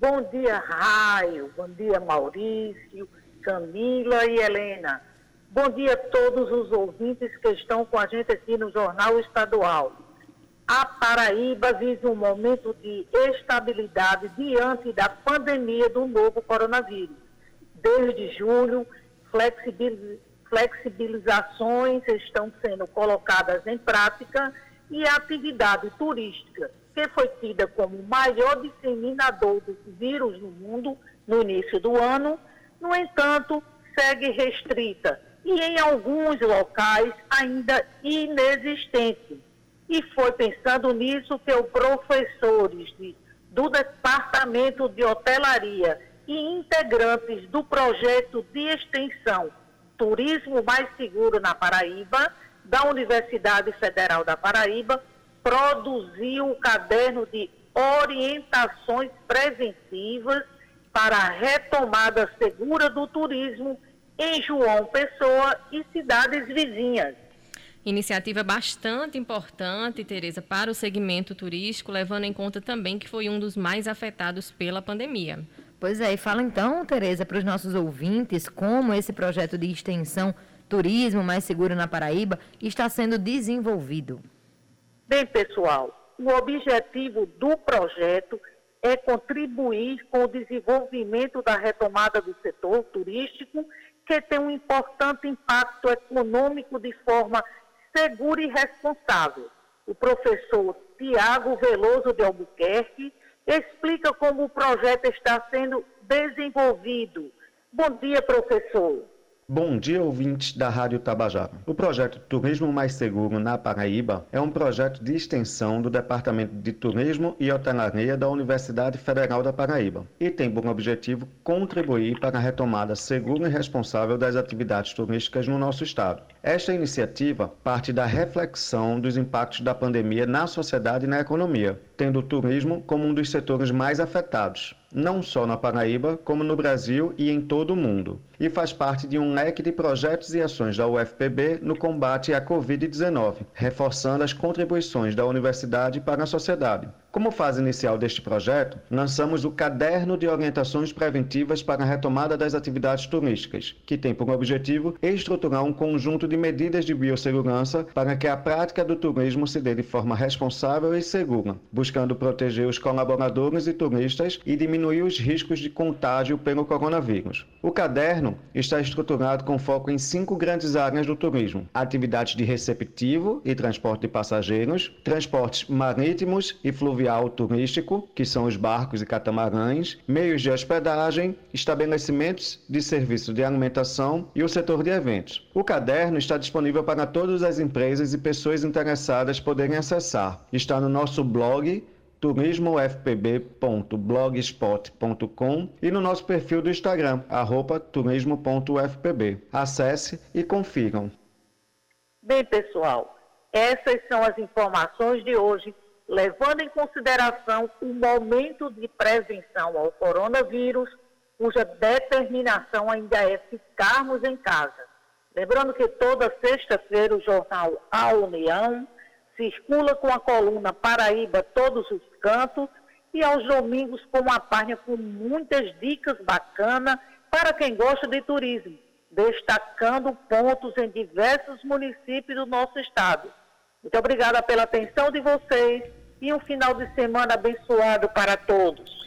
Bom dia, Raio. Bom dia, Maurício, Camila e Helena. Bom dia a todos os ouvintes que estão com a gente aqui no Jornal Estadual. A Paraíba vive um momento de estabilidade diante da pandemia do novo coronavírus. Desde julho, flexibilizações estão sendo colocadas em prática e a atividade turística, que foi tida como o maior disseminador do vírus no mundo no início do ano, no entanto, segue restrita e em alguns locais ainda inexistente. E foi pensando nisso que os professores de, do Departamento de Hotelaria e integrantes do projeto de extensão Turismo Mais Seguro na Paraíba, da Universidade Federal da Paraíba, produziu o caderno de orientações preventivas para a retomada segura do turismo em João Pessoa e cidades vizinhas. Iniciativa bastante importante, Tereza, para o segmento turístico, levando em conta também que foi um dos mais afetados pela pandemia. Pois é, e fala então, Tereza, para os nossos ouvintes, como esse projeto de extensão Turismo Mais Seguro na Paraíba está sendo desenvolvido. Bem, pessoal, o objetivo do projeto é contribuir com o desenvolvimento da retomada do setor turístico que tem um importante impacto econômico de forma segura e responsável. O professor Tiago Veloso de Albuquerque explica como o projeto está sendo desenvolvido. Bom dia, professor. Bom dia, ouvintes da Rádio Tabajara. O projeto Turismo Mais Seguro na Paraíba é um projeto de extensão do Departamento de Turismo e Hotelaria da Universidade Federal da Paraíba e tem por objetivo contribuir para a retomada segura e responsável das atividades turísticas no nosso estado. Esta iniciativa parte da reflexão dos impactos da pandemia na sociedade e na economia, tendo o turismo como um dos setores mais afetados, não só na Paraíba, como no Brasil e em todo o mundo, e faz parte de um leque de projetos e ações da UFPB no combate à Covid-19, reforçando as contribuições da universidade para a sociedade. Como fase inicial deste projeto, lançamos o Caderno de Orientações Preventivas para a Retomada das Atividades Turísticas, que tem por objetivo estruturar um conjunto de medidas de biossegurança para que a prática do turismo se dê de forma responsável e segura, buscando proteger os colaboradores e turistas e diminuir os riscos de contágio pelo coronavírus. O caderno está estruturado com foco em cinco grandes áreas do turismo: atividades de receptivo e transporte de passageiros, transportes marítimos e fluviais fluvial turístico, que são os barcos e catamarãs, meios de hospedagem, estabelecimentos de serviço de alimentação e o setor de eventos. O caderno está disponível para todas as empresas e pessoas interessadas poderem acessar. Está no nosso blog turismofpb.blogspot.com e no nosso perfil do Instagram, turismo.ufpb. Acesse e confiram. Bem, pessoal, essas são as informações de hoje levando em consideração o momento de prevenção ao coronavírus, cuja determinação ainda é ficarmos em casa. Lembrando que toda sexta-feira o jornal A União circula com a coluna Paraíba Todos os Cantos e aos domingos com uma página com muitas dicas bacanas para quem gosta de turismo, destacando pontos em diversos municípios do nosso estado. Muito obrigada pela atenção de vocês e um final de semana abençoado para todos.